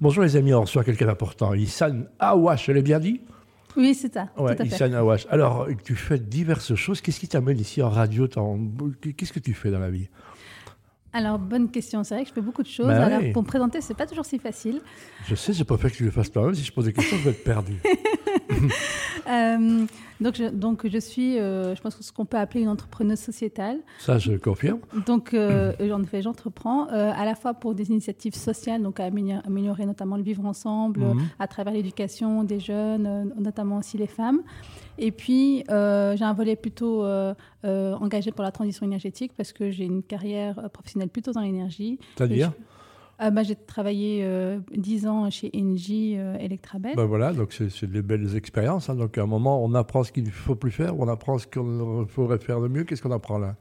Bonjour les amis, on reçoit quelqu'un d'important. Issan Awash, je l'ai bien dit? Oui, c'est ça. Ouais, tout à fait. Issan Awash. Alors, tu fais diverses choses. Qu'est-ce qui t'amène ici en radio? Qu'est-ce que tu fais dans la vie? Alors, bonne question. C'est vrai que je fais beaucoup de choses. Bah Alors, oui. pour me présenter, c'est pas toujours si facile. Je sais, j'ai pas fait que tu le fasses toi-même. Si je pose des questions, je vais être perdu. Euh, donc, je, donc, je suis, euh, je pense que ce qu'on peut appeler une entrepreneuse sociétale. Ça, je confirme. Donc, euh, en effet, j'entreprends euh, à la fois pour des initiatives sociales, donc à améliorer, améliorer notamment le vivre ensemble Mhm. à travers l'éducation des jeunes, euh, notamment aussi les femmes. Et puis, euh, j'ai un volet plutôt euh, euh, engagé pour la transition énergétique parce que j'ai une carrière professionnelle plutôt dans l'énergie. C'est-à-dire? Euh, bah, j'ai travaillé euh, 10 ans chez Engie euh, Electrabel. Ben voilà, donc c'est des belles expériences. hein. Donc à un moment, on apprend ce qu'il ne faut plus faire, on apprend ce qu'il faudrait faire de mieux. Qu'est-ce qu'on apprend là?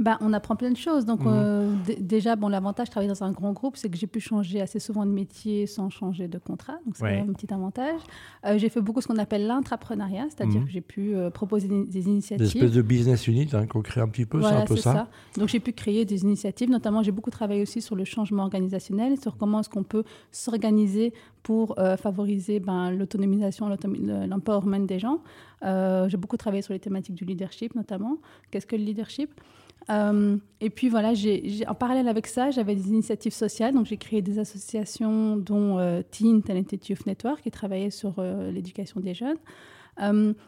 Bah, on apprend plein de choses. Donc, Mhm. euh, déjà, bon, l'avantage de travailler dans un grand groupe, c'est que j'ai pu changer assez souvent de métier sans changer de contrat. Donc, c'est Ouais. un petit avantage. Euh, j'ai fait beaucoup ce qu'on appelle l'intrapreneuriat, c'est-à-dire Mhm. que j'ai pu euh, proposer des, des Des initiatives. espèces de business unit hein, qu'on crée un petit peu, Voilà, c'est un peu c'est ça. Donc j'ai pu créer des initiatives, notamment j'ai beaucoup travaillé aussi sur le changement organisationnel, sur comment est-ce qu'on peut s'organiser pour favoriser ben, l'autonomisation, l'empowerment des gens. J'ai beaucoup travaillé sur les thématiques du leadership notamment. Qu'est-ce que le leadership? Euh, et puis voilà, en parallèle avec ça, j'avais des initiatives sociales. Donc j'ai créé des associations dont euh, Teen Talented Youth Network qui travaillait sur euh, l'éducation des jeunes.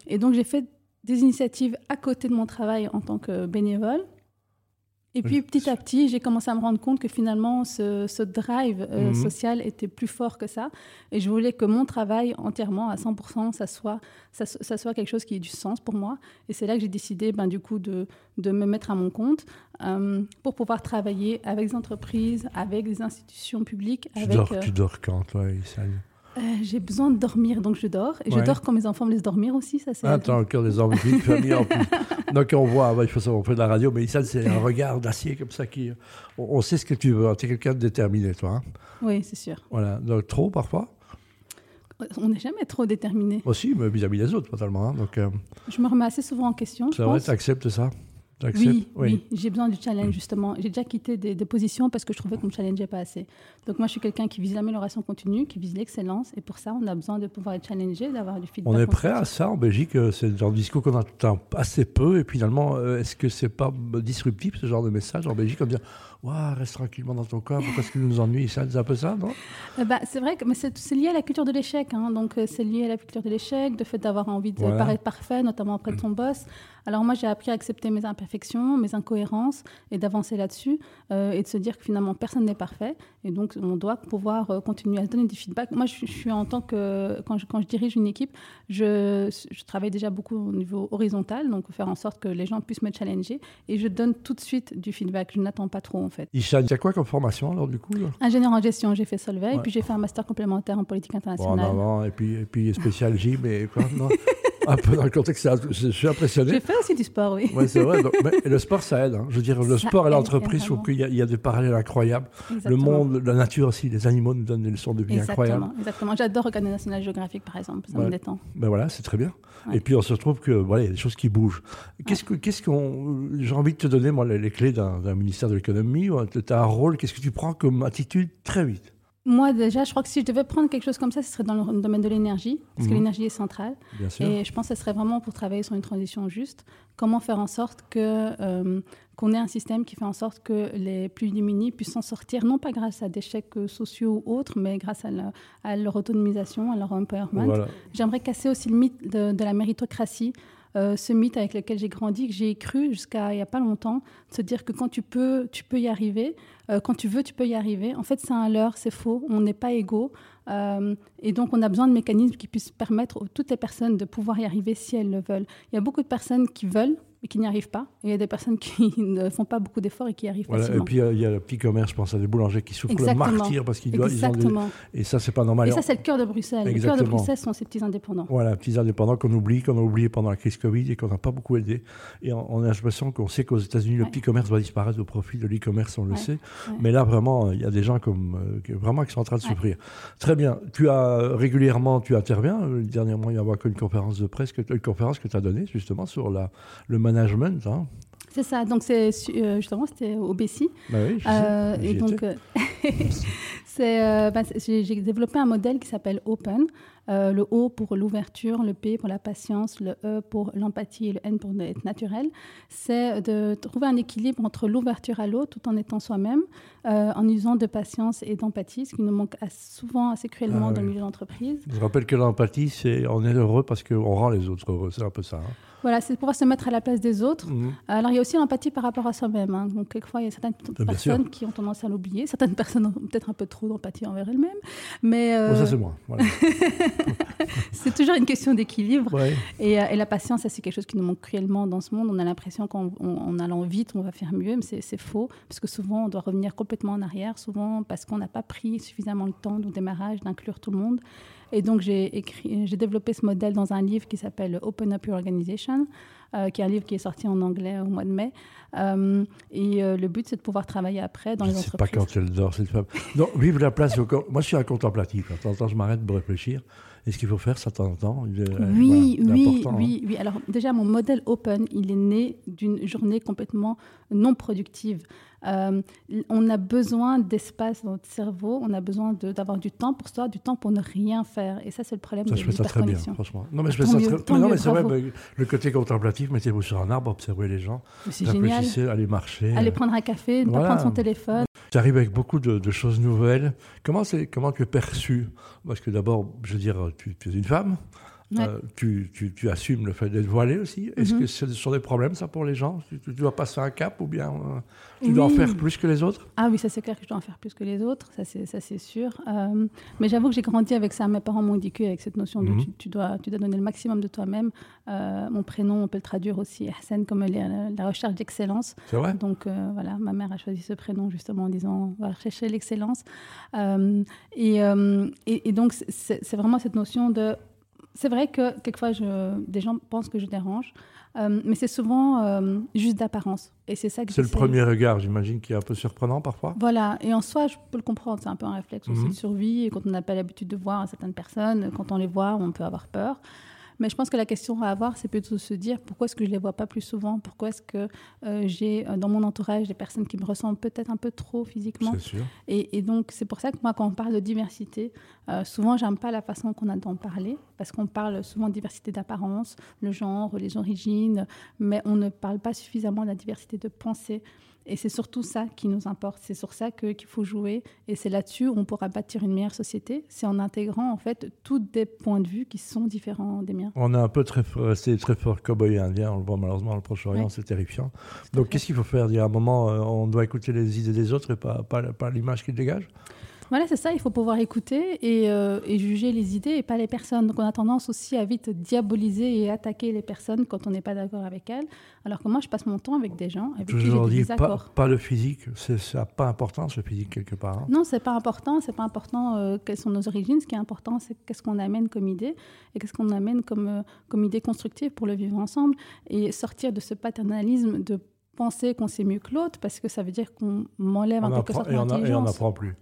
Et donc j'ai fait des initiatives à côté de mon travail en tant que bénévole. Et puis petit à petit, j'ai commencé à me rendre compte que finalement, ce, ce drive euh, Mhm. social était plus fort que ça. Et je voulais que mon travail entièrement, à 100%, ça soit, ça, so- ça soit quelque chose qui ait du sens pour moi. Et c'est là que j'ai décidé ben, du coup de, de me mettre à mon compte euh, pour pouvoir travailler avec des entreprises, avec des institutions publiques. Tu, Avec, dors, euh, tu dors quand, toi, Issan euh, j'ai besoin de dormir, donc je dors. Et Ouais. je dors quand mes enfants me laissent dormir aussi. Ça, c'est Ah, t'as encore des hommes, une famille en plus. Donc on voit, il faut savoir, on fait de la radio, mais Issan, c'est un regard d'acier comme ça qui. On, sait ce que tu veux. Tu es quelqu'un de déterminé, toi. hein. Oui, c'est sûr. Voilà. Donc trop parfois On n'est jamais trop déterminé. Aussi, mais vis-à-vis des autres, totalement. hein. Donc euh, Je me remets assez souvent en question. je c'est vrai, tu acceptes ça? Oui, oui, j'ai besoin du challenge justement. J'ai déjà quitté des, des positions parce que je trouvais qu'on me challengeait pas assez. Donc moi, je suis quelqu'un qui vise l'amélioration continue, qui vise l'excellence, et pour ça, on a besoin de pouvoir être challengé, d'avoir du feedback. On est prêt à ça en Belgique euh, C'est le genre de discours qu'on entend assez peu. Et finalement, euh, est-ce que c'est pas disruptif ce genre de message en Belgique en disant Ouah, reste tranquillement dans ton coin, pourquoi est-ce que nous ennuie ça C'est un peu ça, non? Euh, bah, c'est vrai que mais c'est lié à la culture de l'échec. hein. Donc euh, c'est lié à la culture de l'échec, le fait d'avoir envie de Voilà. paraître parfait, notamment auprès de ton boss. Alors moi, j'ai appris à accepter mes imperfections, mes incohérences, et d'avancer là-dessus, euh, et de se dire que finalement personne n'est parfait, et donc on doit pouvoir continuer à se donner du feedback. Moi, je, suis- je suis en tant que quand je, quand je dirige une équipe, je, je travaille déjà beaucoup au niveau horizontal, donc faire en sorte que les gens puissent me challenger, et je donne tout de suite du feedback. Je n'attends pas trop fait. Ishan, tu as quoi comme formation alors du coup là? Ingénieur en gestion, j'ai fait Solvay, Ouais. et puis j'ai fait un master complémentaire en politique Bon, en internationale. avant, et puis, et puis spécial gym, et quoi non? Un peu dans le contexte, je suis impressionné. J'ai fait aussi du sport, oui. Ouais, c'est vrai. donc, mais le sport, ça aide. hein. Je veux dire, le Ça sport et l'entreprise, je trouve énormément. qu'il y, a- il y a des parallèles incroyables. Le Exactement. monde, la nature aussi, les animaux nous donnent des leçons de vie incroyables. Exactement, exactement. J'adore regarder National Geographic, par exemple. Ça Ouais. me détend. Ben voilà, c'est très bien. Ouais. Et puis on se retrouve que voilà, il y a des choses qui bougent. Qu'est-ce que, qu'est-ce qu'on, j'ai envie de te donner moi les, les clés d'un, d'un ministère de l'économie. Tu as un rôle. Qu'est-ce que tu prends comme attitude très vite? Moi, déjà, je crois que si je devais prendre quelque chose comme ça, ce serait dans le domaine de l'énergie, parce que Mhm. l'énergie est centrale. Bien sûr. Et je pense que ce serait vraiment pour travailler sur une transition juste. Comment faire en sorte que euh, qu'on ait un système qui fait en sorte que les plus démunis puissent s'en sortir, non pas grâce à des chèques sociaux ou autres, mais grâce à, leur autonomisation, à leur empowerment. Voilà. J'aimerais casser aussi le mythe de, de la méritocratie, euh, ce mythe avec lequel j'ai grandi, que j'ai cru jusqu'à il n'y a pas longtemps, de se dire que quand tu peux, tu peux y arriver, euh, quand tu veux, tu peux y arriver. En fait, c'est un leurre, c'est faux, on n'est pas égaux. euh, et donc, on a besoin de mécanismes qui puissent permettre à toutes les personnes de pouvoir y arriver si elles le veulent. Il y a beaucoup de personnes qui veulent, mais qui n'y arrivent pas. Et il y a des personnes qui ne font pas beaucoup d'efforts et qui arrivent Voilà. Et puis euh, il y a le petit commerce, je pense à des boulangers qui souffrent Exactement. le martyr parce qu'ils doivent, ils ont des... Exactement. et ça c'est pas normal. Et ça, c'est le cœur de Bruxelles. Le cœur de. Bruxelles sont ces petits indépendants. Voilà, petits indépendants qu'on oublie, qu'on a oublié pendant la crise Covid et qu'on n'a pas beaucoup aidé. Et on, on a l'impression qu'on sait qu'aux États-Unis, le petit commerce va disparaître au profit de l'e-commerce, on le Ouais, sait. ouais. Mais là, vraiment, euh, il y a des gens comme, euh, qui- vraiment qui sont en train de souffrir. Très bien. Tu as régulièrement, tu interviens. Euh, Dernièrement, il y a eu une conférence de presse, que, une conférence que tu as donnée justement sur la, le management. Hein. C'est ça. Donc, c'est euh, justement, c'était au Bessie. Bah oui, et donc, euh, bah, j'ai développé un modèle qui s'appelle Open. Euh, le O pour l'ouverture, le P pour la patience, le E pour l'empathie et le N pour être naturel. C'est de trouver un équilibre entre l'ouverture à l'autre tout en étant soi-même, euh, en usant de patience et d'empathie, ce qui nous manque souvent assez cruellement Ah dans le milieu d'entreprise. Je rappelle que l'empathie, c'est on est heureux parce qu'on rend les autres heureux. C'est un peu ça. hein. Voilà, c'est pouvoir se mettre à la place des autres. Mhm. Alors, il y a aussi l'empathie par rapport à soi-même. hein. Donc, quelquefois, il y a certaines bien personnes qui ont tendance à l'oublier. Certaines personnes peut-être un peu trop d'empathie envers elles-mêmes. Mais euh, Bon, ça, c'est moi. Voilà. c'est toujours une question d'équilibre. Ouais. Et, euh, et la patience, ça, c'est quelque chose qui nous manque cruellement dans ce monde. On a l'impression qu'en en- en allant vite, on va faire mieux, mais c'est c'est faux. Parce que souvent, on doit revenir complètement en arrière, souvent parce qu'on n'a pas pris suffisamment le temps au démarrage d'inclure tout le monde. Et donc, j'ai écrit- j'ai développé ce modèle dans un livre qui s'appelle Open Up Your Organization, euh, qui est un livre qui est sorti en anglais au mois de mai. Euh, et euh, le but, c'est de pouvoir travailler après dans Je les sais pas entreprises. quand elle dort, cette femme. Non, vive la place. au Moi, je suis un contemplatif. De temps en temps, je m'arrête de réfléchir. Et ce qu'il faut faire, ça, de temps en temps. euh, Oui, voilà, oui, hein. oui. Alors déjà, mon modèle open, il est né d'une journée complètement non productive. Euh, on a besoin d'espace dans notre cerveau, on a besoin d'avoir du temps pour soi, du temps pour ne rien faire. Et ça, c'est le problème Ça, de je fais ça très bien, franchement. Non, mais je fais ça mieux, très tant mais Non, mais c'est vrai, mais le côté contemplatif, mettez-vous sur un arbre, observez les gens. Mais C'est génial. Réfléchissez, allez marcher. Aller prendre un café, ne pas prendre son téléphone. Tu arrives avec beaucoup de, choses nouvelles. Comment, tu es perçu? Parce que d'abord, je veux dire, tu es une femme. Ouais. Euh, tu, tu- tu assumes le fait d'être voilée aussi. Est-ce Mhm. que ce sont des problèmes, ça, pour les gens? Tu, tu dois passer un cap ou bien euh, tu dois en faire plus que les autres? Ah oui, ça c'est clair que je dois en faire plus que les autres, ça c'est, sûr. Euh, mais j'avoue que j'ai grandi avec ça. Mes parents m'ont éduqué avec cette notion de Mhm. tu, tu dois, tu dois donner le maximum de toi-même. Mon prénom, on peut le traduire aussi, Hassan, comme la, la recherche d'excellence. C'est vrai? Donc voilà, ma mère a choisi ce prénom justement en disant on va chercher l'excellence. Et, et, et donc c'est vraiment cette notion de... C'est vrai que quelquefois je, des gens pensent que je dérange, euh, mais c'est souvent euh, juste d'apparence. Et c'est ça que C'est le premier regard, j'imagine, qui est un peu surprenant parfois. voilà, et en soi, je peux le comprendre, c'est un peu un réflexe aussi Mhm. de survie, et quand on n'a pas l'habitude de voir certaines personnes, quand on les voit, on peut avoir peur. Mais je pense que la question à avoir, c'est plutôt de se dire pourquoi est-ce que je ne les vois pas plus souvent? Pourquoi est-ce que euh, j'ai euh, dans mon entourage des personnes qui me ressemblent peut-être un peu trop physiquement? C'est sûr. et, et donc, c'est pour ça que moi, quand on parle de diversité, euh, souvent, j'aime pas la façon qu'on a d'en parler, parce qu'on parle souvent de diversité d'apparence, le genre, les origines, mais on ne parle pas suffisamment de la diversité de pensée. Et c'est surtout ça qui nous importe, c'est sur ça qu'il faut jouer, et c'est là-dessus où on pourra bâtir une meilleure société, c'est en intégrant en fait tous des points de vue qui sont différents des miens. On est un peu très, fort- resté très fort cowboy indien, on le voit malheureusement le Proche-Orient, Ouais. c'est terrifiant. Donc qu'est-ce qu'il faut faire? Il y a un moment, euh, on doit écouter les idées des autres et pas, pas, pas l'image qu'ils dégagent Voilà, c'est ça, il faut pouvoir écouter et, euh, et juger les idées et pas les personnes. Donc on a tendance aussi à vite diaboliser et attaquer les personnes quand on n'est pas d'accord avec elles. Alors que moi, je passe mon temps avec des gens avec qui j'ai Toujours des dit, pas, le physique, c'est, ça n'a pas importance le physique quelque part. hein. Non, c'est pas important. C'est pas important euh, quelles sont nos origines. Ce qui est important, c'est qu'est-ce qu'on amène comme idée et qu'est-ce qu'on amène comme, euh, comme idée constructive pour le vivre ensemble et sortir de ce paternalisme de penser qu'on sait mieux que l'autre parce que ça veut dire qu'on m'enlève en quelque sorte et on a- et on n'apprend plus.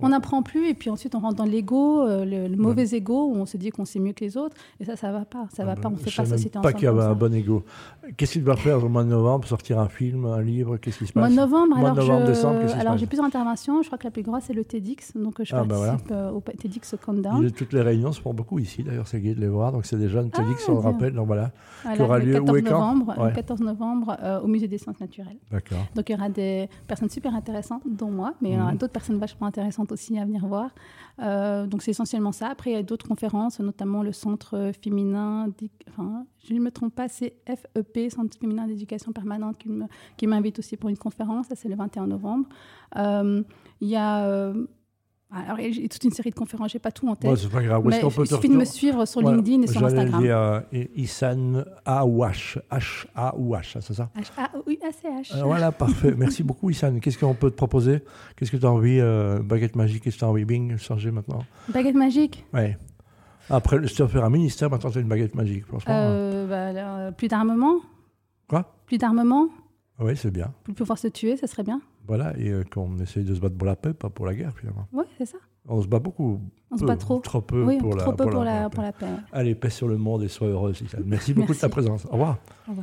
On n'apprend plus et puis ensuite on rentre dans l'ego, euh, le, le mauvais ego où on se dit qu'on sait mieux que les autres et ça, ça va pas. Ça va pas. On fait Je pas société pas ensemble. qu'il y avait un bon ego. Qu'est-ce qu'il doit faire au mois de novembre? Sortir un film, un livre? Qu'est-ce qui se passe? Mois de novembre, alors, novembre, je- décembre, qu'est-ce qui se alors j'ai plusieurs interventions. Je crois que la plus grosse c'est le TEDx, donc je Ah, bah participe euh, au TEDx Il Countdown. y a Toutes les réunions se font beaucoup ici, d'ailleurs, c'est gai de les voir. Donc c'est déjà une TEDx, on le Ah, rappelle. Donc voilà, Voilà, qui aura le lieu où 14 et quand novembre, Ouais. le 14 novembre euh, au Musée des Sciences Naturelles. d'accord. Donc il y aura des personnes super intéressantes, dont moi, mais il y aura Mhm. d'autres personnes vachement intéressantes aussi à venir voir. Euh, donc c'est essentiellement ça. Après, il y a d'autres conférences, notamment le Centre féminin, enfin, je ne me trompe pas, c'est FEP, Centre féminin d'éducation permanente, qui m'invite aussi pour une conférence. Ça, c'est le 21 novembre. Euh, Il y a... alors, il y a toute une série de conférences, j'ai pas tout en tête. Ouais, c'est pas grave. Mais il suffit de me suivre sur Ouais, LinkedIn et sur Instagram. dire euh, Issan Awash, H-A-O-H, c'est ça H-A-U-A-C-H. Euh, Voilà, parfait. Merci beaucoup, Issan. Qu'est-ce qu'on peut te proposer? Qu'est-ce que tu as envie euh, Baguette magique, qu'est-ce que tu as envie? Bing, changer maintenant Baguette magique? Ouais. Après, je te faire un ministère, maintenant tu as une baguette magique, franchement. Euh, bah, alors, plus d'armement? Quoi? Plus d'armement? Oui, c'est bien. Pour pouvoir se tuer, ça serait bien. Voilà, et euh, qu'on essaye de se battre pour la paix, pas pour la guerre, finalement. Oui, c'est ça. On se bat beaucoup. On se bat trop. Trop peu oui, pour, trop la, peu pour, pour la, la, pour la paix. Allez, paix sur le monde et sois heureuse. Merci beaucoup de ta présence. Au revoir. Au revoir.